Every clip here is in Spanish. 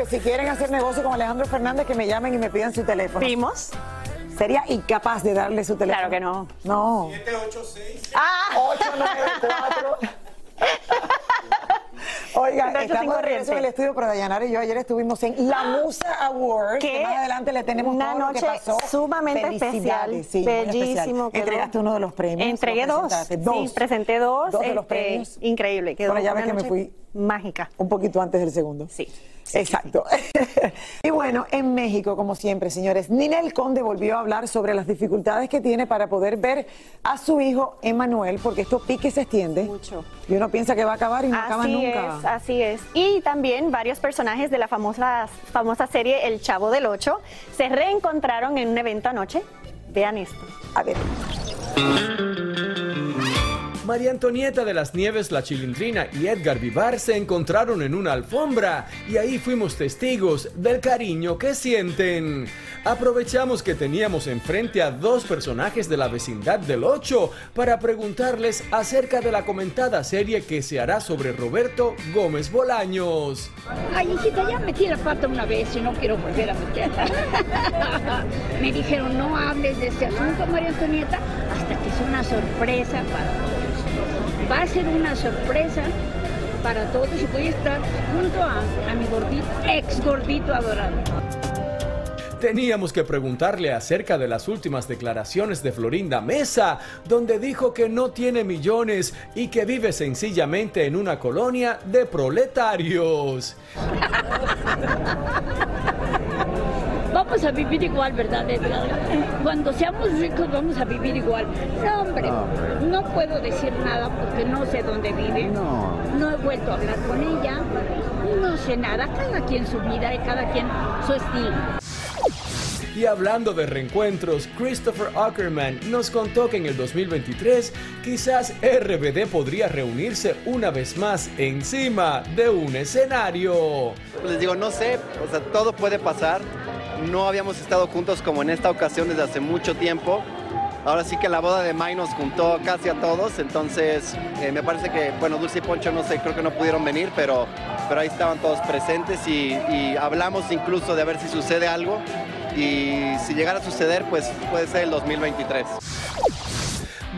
Que si quieren hacer negocio con Alejandro Fernández, que me llamen y me pidan su teléfono. Vimos. Sería incapaz de darle su teléfono. Claro que no. No. 786. Ah, 894. Oiga, estamos de regreso en el estudio, pero Dayanara y yo ayer estuvimos en la Musa Awards, que más adelante le tenemos una todo lo que noche pasó. sumamente especial, sí, especial. bellísimo quedó. Entregaste uno de los premios. Entregué ¿lo dos. presentaste? Sí, Dos. presenté dos. Dos de los este, premios. Increíble. Quedó Bueno, ya ves que me noche fui Mágica. Un poquito antes del segundo. Sí. Exacto. y bueno, en México, como siempre, señores, Ninel Conde volvió a hablar sobre las dificultades que tiene para poder ver a su hijo Emanuel, porque esto pique se extiende. Mucho. Y uno piensa que va a acabar y no acaba Así nunca. es, así es. Y también varios personajes de la famosa, famosa serie El Chavo del Ocho se reencontraron en un evento anoche. Vean esto. A ver. María Antonieta de las Nieves, la Chilindrina y Edgar Vivar se encontraron en una alfombra y ahí fuimos testigos del cariño que sienten. Aprovechamos que teníamos enfrente a dos personajes de la vecindad del 8 para preguntarles acerca de la comentada serie que se hará sobre Roberto Gómez Bolaños. Ay, hijita, ya metí la pata una vez y no quiero volver a meterla. Me dijeron, no hables de este asunto, María Antonieta, hasta que sea una sorpresa para. Va a ser una sorpresa para todos y voy a estar junto a, a mi gordito, ex gordito adorado. Teníamos que preguntarle acerca de las últimas declaraciones de Florinda Mesa, donde dijo que no tiene millones y que vive sencillamente en una colonia de proletarios. Vamos a vivir igual, ¿verdad, Edgar? Cuando seamos ricos vamos a vivir igual. No, hombre, no puedo decir nada porque no sé dónde vive. No. he vuelto a hablar con ella. No sé nada. Cada quien su vida y cada quien su estilo. Y hablando de reencuentros, Christopher Ackerman nos contó que en el 2023 quizás RBD podría reunirse una vez más encima de un escenario. Les digo, no sé, o sea, todo puede pasar. No habíamos estado juntos como en esta ocasión desde hace mucho tiempo. Ahora sí que la boda de May nos juntó casi a todos, entonces eh, me parece que, bueno, Dulce y Poncho no sé, creo que no pudieron venir, pero, pero ahí estaban todos presentes y, y hablamos incluso de ver si sucede algo y si llegara a suceder, pues puede ser el 2023.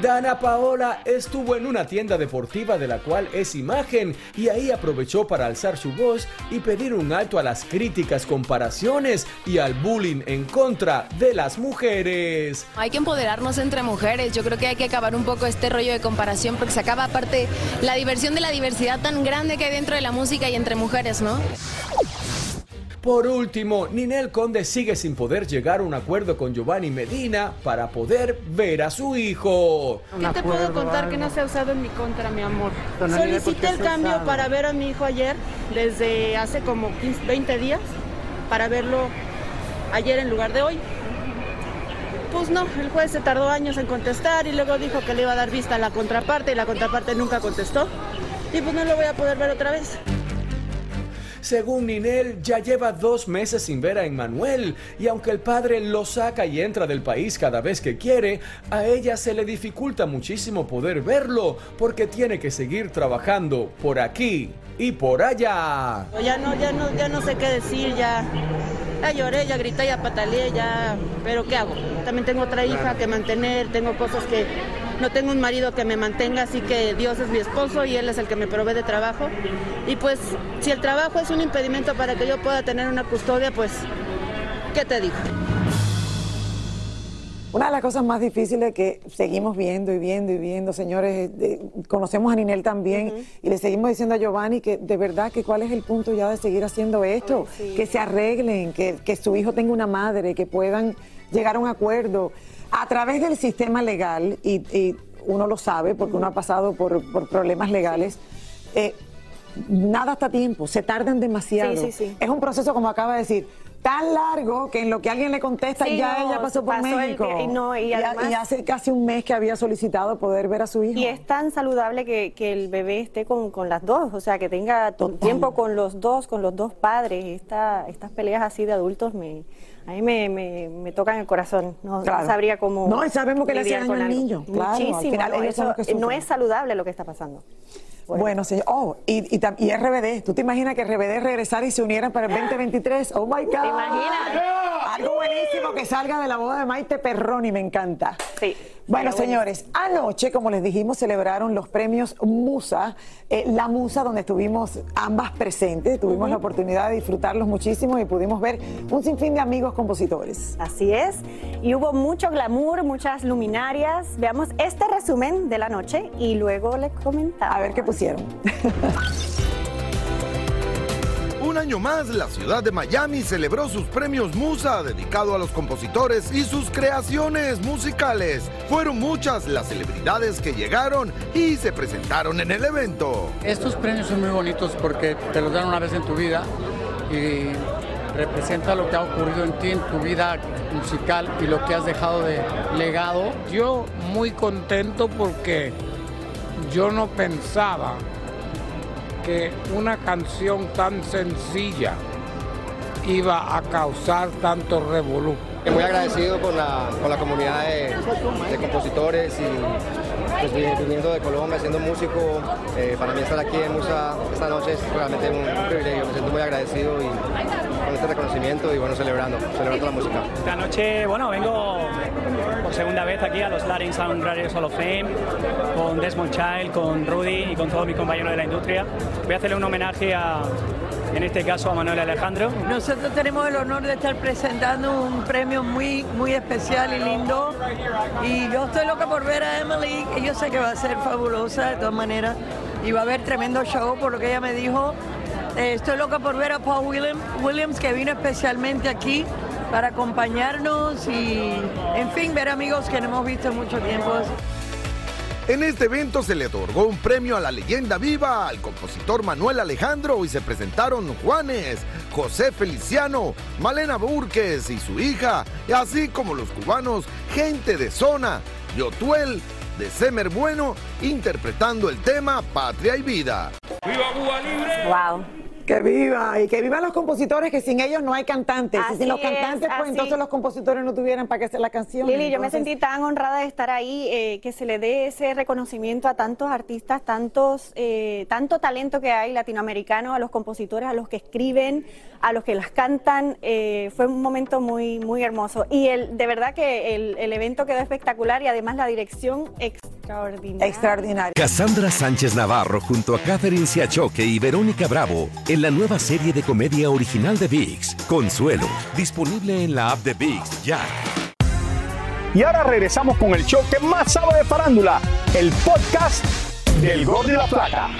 Dana Paola estuvo en una tienda deportiva de la cual es imagen y ahí aprovechó para alzar su voz y pedir un alto a las críticas, comparaciones y al bullying en contra de las mujeres. Hay que empoderarnos entre mujeres. Yo creo que hay que acabar un poco este rollo de comparación porque se acaba aparte la diversión de la diversidad tan grande que hay dentro de la música y entre mujeres, ¿no? Por último, Ninel Conde sigue sin poder llegar a un acuerdo con Giovanni Medina para poder ver a su hijo. ¿Qué te puedo contar que no se ha usado en mi contra, mi amor? Solicité el cambio para ver a mi hijo ayer, desde hace como 15, 20 días, para verlo ayer en lugar de hoy. Pues no, el juez se tardó años en contestar y luego dijo que le iba a dar vista a la contraparte y la contraparte nunca contestó. Y pues no lo voy a poder ver otra vez. Según Ninel, ya lleva dos meses sin ver a Emmanuel y aunque el padre lo saca y entra del país cada vez que quiere, a ella se le dificulta muchísimo poder verlo porque tiene que seguir trabajando por aquí y por allá. Ya no, ya no, ya no sé qué decir, ya, ya lloré, ya grité, ya pataleé, ya, pero ¿qué hago? También tengo otra hija que mantener, tengo cosas que no tengo un marido que me mantenga, así que Dios es mi esposo y Él es el que me provee de trabajo. Y pues, si el trabajo es un impedimento para que yo pueda tener una custodia, pues, ¿qué te digo? Una de las cosas más difíciles que seguimos viendo y viendo y viendo, señores, conocemos a Ninel también y le seguimos diciendo a Giovanni que de verdad que cuál es el punto ya de seguir haciendo esto, que se arreglen, que, su hijo tenga una madre, que puedan llegar a un acuerdo a través del sistema legal y, uno lo sabe porque uno ha pasado por, problemas legales. Eh, nada está a tiempo, se tardan demasiado. es un proceso, como acaba de decir, tan largo que en lo que alguien le contesta ya ella pasó por México. y, hace casi un mes que había solicitado poder ver a su hijo. Y es tan saludable que, el bebé esté con, las dos, o sea, que tenga tiempo con los dos, con los dos padres. Esta, estas peleas así de adultos me, a mí me, me, tocan el corazón. No, sabría cómo. No, y sabemos que le hace daño al niño. Muchísimo. no es saludable lo que está pasando. Bueno, señor. Oh, y, y, y, RBD. ¿Tú te imaginas que RBD regresara y se unieran para el 2023? Oh my God. ¿Te imaginas? Algo buenísimo que salga de la boda de Maite Perroni, me encanta. Sí. Bueno, señores, anoche, como les dijimos, celebraron los premios Musa, eh, la Musa, donde estuvimos ambas presentes, tuvimos la oportunidad de disfrutarlos muchísimo y pudimos ver un sinfín de amigos compositores. Así es, y hubo mucho glamour, muchas luminarias. Veamos este resumen de la noche y luego les comentamos. A ver qué pusieron. Un año más, la ciudad de Miami celebró sus premios Musa, dedicado a los compositores y sus creaciones musicales. Fueron muchas las celebridades que llegaron y se presentaron en el evento. Estos premios son muy bonitos porque te los dan una vez en tu vida y representa lo que ha ocurrido en ti, en tu vida musical y lo que has dejado de legado. Yo muy contento porque yo no pensaba que una canción tan sencilla iba a causar tanto revolú. Muy agradecido con la, con la comunidad de, compositores y pues, viniendo de Colombia, siendo músico, eh, para mí estar aquí en Musa esta noche es realmente un, privilegio, me siento muy agradecido y con este reconocimiento y bueno, celebrando, celebrando la música. Esta noche, bueno, vengo por segunda vez aquí a los Latin Sound Radio Hall of Fame con Desmond Child, con Rudy y con todos mis compañeros de la industria. Voy a hacerle un homenaje a en este caso a Manuel Alejandro. Nosotros tenemos el honor de estar presentando un premio muy, muy especial y lindo. Y yo estoy loca por ver a Emily, y yo sé que va a ser fabulosa de todas maneras. Y va a haber tremendo show, por lo que ella me dijo. Eh, estoy loca por ver a Paul Williams, Williams, que vino especialmente aquí para acompañarnos y, en fin, ver amigos que no hemos visto en mucho tiempo. En este evento se le otorgó un premio a la leyenda viva al compositor Manuel Alejandro y se presentaron Juanes, José Feliciano, Malena Burques y su hija, así como los cubanos Gente de Zona, Yotuel, de Semer Bueno, interpretando el tema Patria y Vida. ¡Viva Cuba Libre! ¡Wow! Que viva, y que vivan los compositores, que sin ellos no hay cantantes. y sin los cantantes, pues entonces los compositores no tuvieran para qué hacer la canción. Lili, yo me sentí tan honrada de estar ahí, eh, que se le dé ese reconocimiento a tantos artistas, tantos, eh, tanto talento que hay latinoamericano, a los compositores, a los que escriben, a los que las cantan. Eh, fue un momento muy, muy hermoso. Y el, de verdad que el, el evento quedó espectacular y además la dirección extraordinaria. Extraordinaria. Cassandra Sánchez Navarro junto a Catherine Siachoque y Verónica Bravo en la nueva serie de comedia original de VIX, Consuelo, disponible en la app de VIX ya. Y ahora regresamos con el show que más sabe de farándula, el podcast del Gol de la Plata.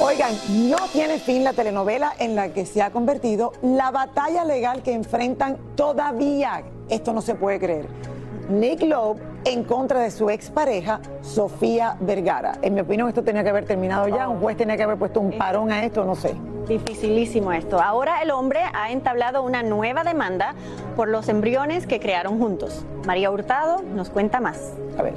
Oigan, no tiene fin la telenovela en la que se ha convertido la batalla legal que enfrentan todavía. Esto no se puede creer. Nick Lowe en contra de su expareja, Sofía Vergara. En mi opinión, esto tenía que haber terminado ya. Un juez tenía que haber puesto un parón a esto, no sé. Dificilísimo esto. Ahora el hombre ha entablado una nueva demanda por los embriones que crearon juntos. María Hurtado nos cuenta más. A ver.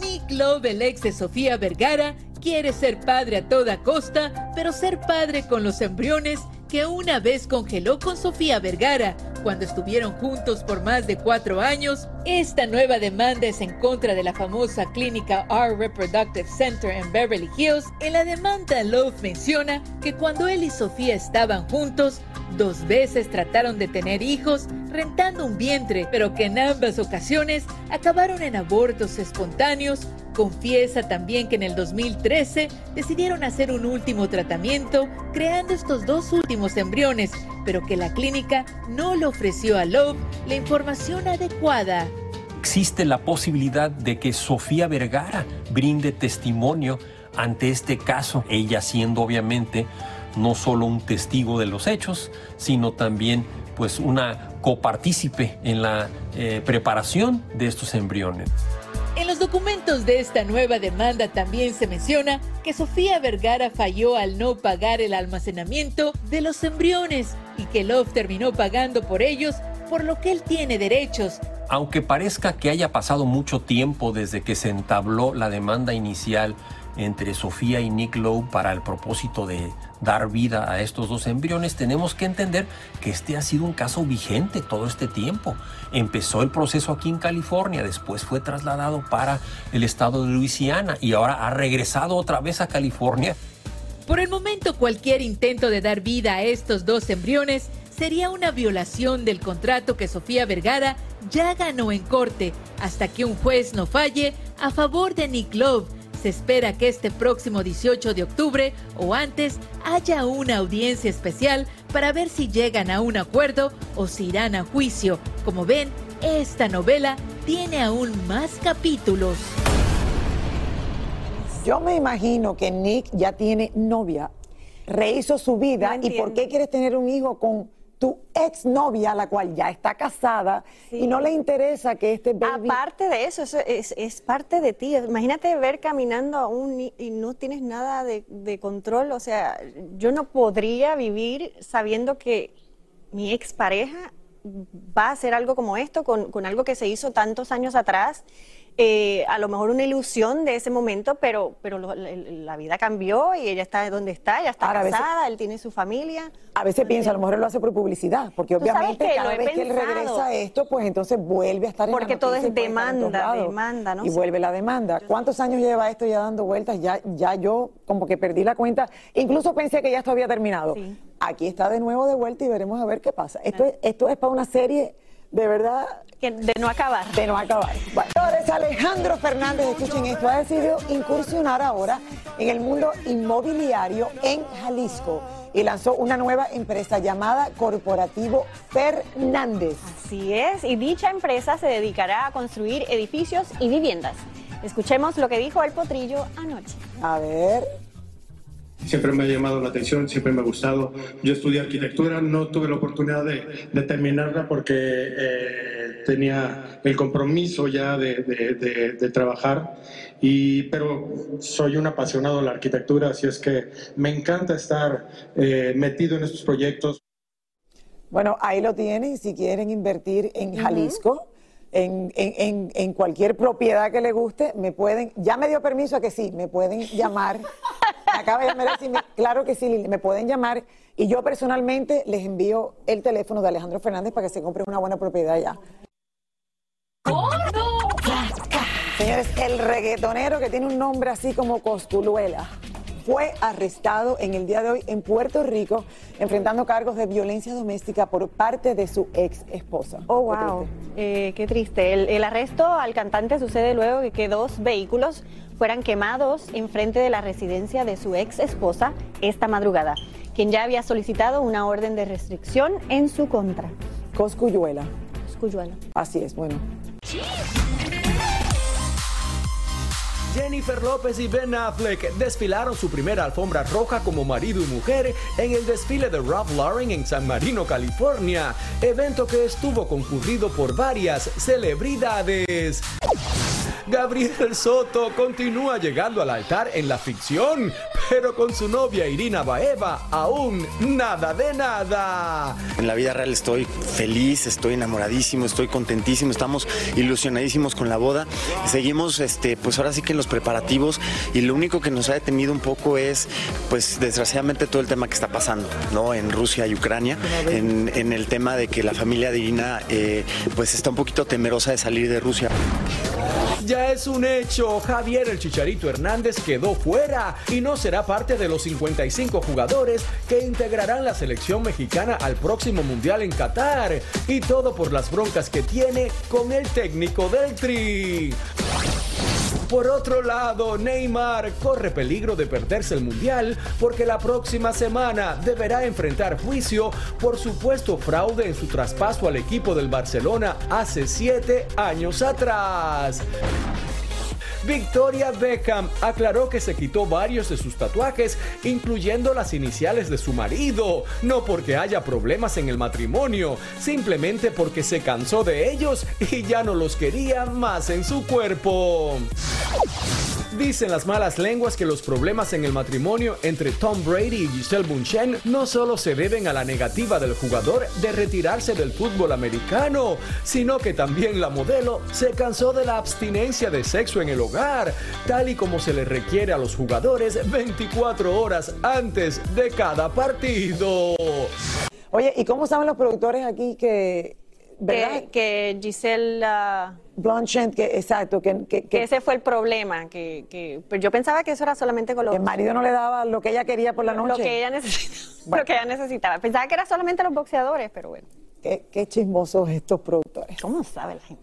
Nick Love, el ex de Sofía Vergara, quiere ser padre a toda costa, pero ser padre con los embriones que una vez congeló con Sofía Vergara cuando estuvieron juntos por más de cuatro años. Esta nueva demanda es en contra de la famosa clínica R Reproductive Center en Beverly Hills. En la demanda, Love menciona que cuando él y Sofía estaban juntos, dos veces trataron de tener hijos rentando un vientre, pero que en ambas ocasiones acabaron en abortos espontáneos Confiesa también que en el 2013 decidieron hacer un último tratamiento creando estos dos últimos embriones, pero que la clínica no le ofreció a Love la información adecuada. Existe la posibilidad de que Sofía Vergara brinde testimonio ante este caso, ella siendo obviamente no solo un testigo de los hechos, sino también pues una copartícipe en la eh, preparación de estos embriones. En los documentos de esta nueva demanda también se menciona que Sofía Vergara falló al no pagar el almacenamiento de los embriones y que Love terminó pagando por ellos, por lo que él tiene derechos. Aunque parezca que haya pasado mucho tiempo desde que se entabló la demanda inicial entre Sofía y Nick Lowe para el propósito de dar vida a estos dos embriones, tenemos que entender que este ha sido un caso vigente todo este tiempo. Empezó el proceso aquí en California, después fue trasladado para el estado de Luisiana y ahora ha regresado otra vez a California. Por el momento, cualquier intento de dar vida a estos dos embriones sería una violación del contrato que Sofía Vergara ya ganó en corte hasta que un juez no falle a favor de Nick Love se espera que este próximo 18 de octubre o antes haya una audiencia especial para ver si llegan a un acuerdo o si irán a juicio. Como ven, esta novela tiene aún más capítulos. Yo me imagino que Nick ya tiene novia, rehizo su vida y ¿por qué quieres tener un hijo con tu exnovia, la cual ya está casada, y no le interesa que este baby... Aparte de eso, eso es, parte de ti. Imagínate ver caminando aún y no tienes nada de, control. O sea, yo no podría vivir sabiendo que mi expareja va a hacer algo como esto, con, con algo que se hizo tantos años atrás eh, a lo mejor una ilusión de ese momento, pero, pero la, vida cambió y ella está donde está, ella está casada, él tiene su familia. A veces piensa, a lo mejor él lo hace por publicidad, porque obviamente cada vez que él regresa a esto, pues entonces vuelve a estar en Porque la todo es demanda, demanda, ¿no? Y vuelve la demanda. ¿Cuántos años lleva esto ya dando vueltas? Ya, ya yo como que perdí la cuenta. Incluso pensé que ya esto había terminado. Aquí está de nuevo de vuelta y veremos a ver qué pasa. Esto, esto es para una serie de verdad. de no acabar. De no acabar. Bueno, Alejandro Fernández, escuchen esto, ha decidido incursionar ahora en el mundo inmobiliario en Jalisco y lanzó una nueva empresa llamada Corporativo Fernández. Así es, y dicha empresa se dedicará a construir edificios y viviendas. Escuchemos lo que dijo el potrillo anoche. A ver siempre me ha llamado la atención, siempre me ha gustado. Yo estudié arquitectura, no tuve la oportunidad de, terminarla porque eh, tenía el compromiso ya de, trabajar, y, pero soy un apasionado de la arquitectura, así es que me encanta estar eh, metido en estos proyectos. Bueno, ahí lo tienen, si quieren invertir en Jalisco. En, en, en, cualquier propiedad que le guste, me pueden, ya me dio permiso a que sí, me pueden llamar acaba de llamar claro que sí, me pueden llamar y yo personalmente les envío el teléfono de Alejandro Fernández para que se compre una buena propiedad ya. Señores, el reggaetonero que tiene un nombre así como Costuluela fue arrestado en el día de hoy en Puerto Rico enfrentando cargos de violencia doméstica por parte de su ex esposa. Oh, wow. Qué triste. Eh, el, el arresto al cantante sucede luego de que dos vehículos fueran quemados enfrente de la residencia de su ex esposa esta madrugada, quien ya había solicitado una orden de restricción en su contra. Coscuyuela. Coscuyuela. Así es, bueno. Jennifer López y Ben Affleck desfilaron su primera alfombra roja como marido y mujer en el desfile de Ralph Lauren en San Marino, California, evento que estuvo concurrido por varias celebridades. Gabriel Soto continúa llegando al altar en la ficción, pero con su novia Irina Baeva aún nada de nada. En la vida real estoy feliz, estoy enamoradísimo, estoy contentísimo, estamos ilusionadísimos con la boda. Seguimos, este, pues ahora sí que en los preparativos y lo único que nos ha detenido un poco es, pues desgraciadamente todo el tema que está pasando, ¿no? En Rusia y Ucrania, en, el tema de que la familia de Irina, eh, pues está un poquito temerosa de salir de Rusia. Ya es un hecho, Javier el Chicharito Hernández quedó fuera y no será parte de los 55 jugadores que integrarán la selección mexicana al próximo Mundial en Qatar. Y todo por las broncas que tiene con el técnico del Tri. Por otro lado, Neymar corre peligro de perderse el Mundial porque la próxima semana deberá enfrentar juicio por supuesto fraude en su traspaso al equipo del Barcelona hace siete años atrás. Victoria Beckham aclaró que se quitó varios de sus tatuajes, incluyendo las iniciales de su marido, no porque haya problemas en el matrimonio, simplemente porque se cansó de ellos y ya no los quería más en su cuerpo. Dicen las malas lenguas que los problemas en el matrimonio entre Tom Brady y Giselle Bunchen no solo se deben a la negativa del jugador de retirarse del fútbol americano, sino que también la modelo se cansó de la abstinencia de sexo en el hogar, tal y como se le requiere a los jugadores 24 horas antes de cada partido. Oye, ¿y cómo saben los productores aquí que que, que, Giselle uh, que exacto, que, que, ese fue el problema, que, que pero yo pensaba que eso era solamente con los el marido no le daba lo que ella quería por la noche, lo que ella necesitaba, lo que ella necesitaba. Pensaba que era solamente los boxeadores, pero bueno. Qué, qué chismosos estos productores. ¿Cómo sabe la gente?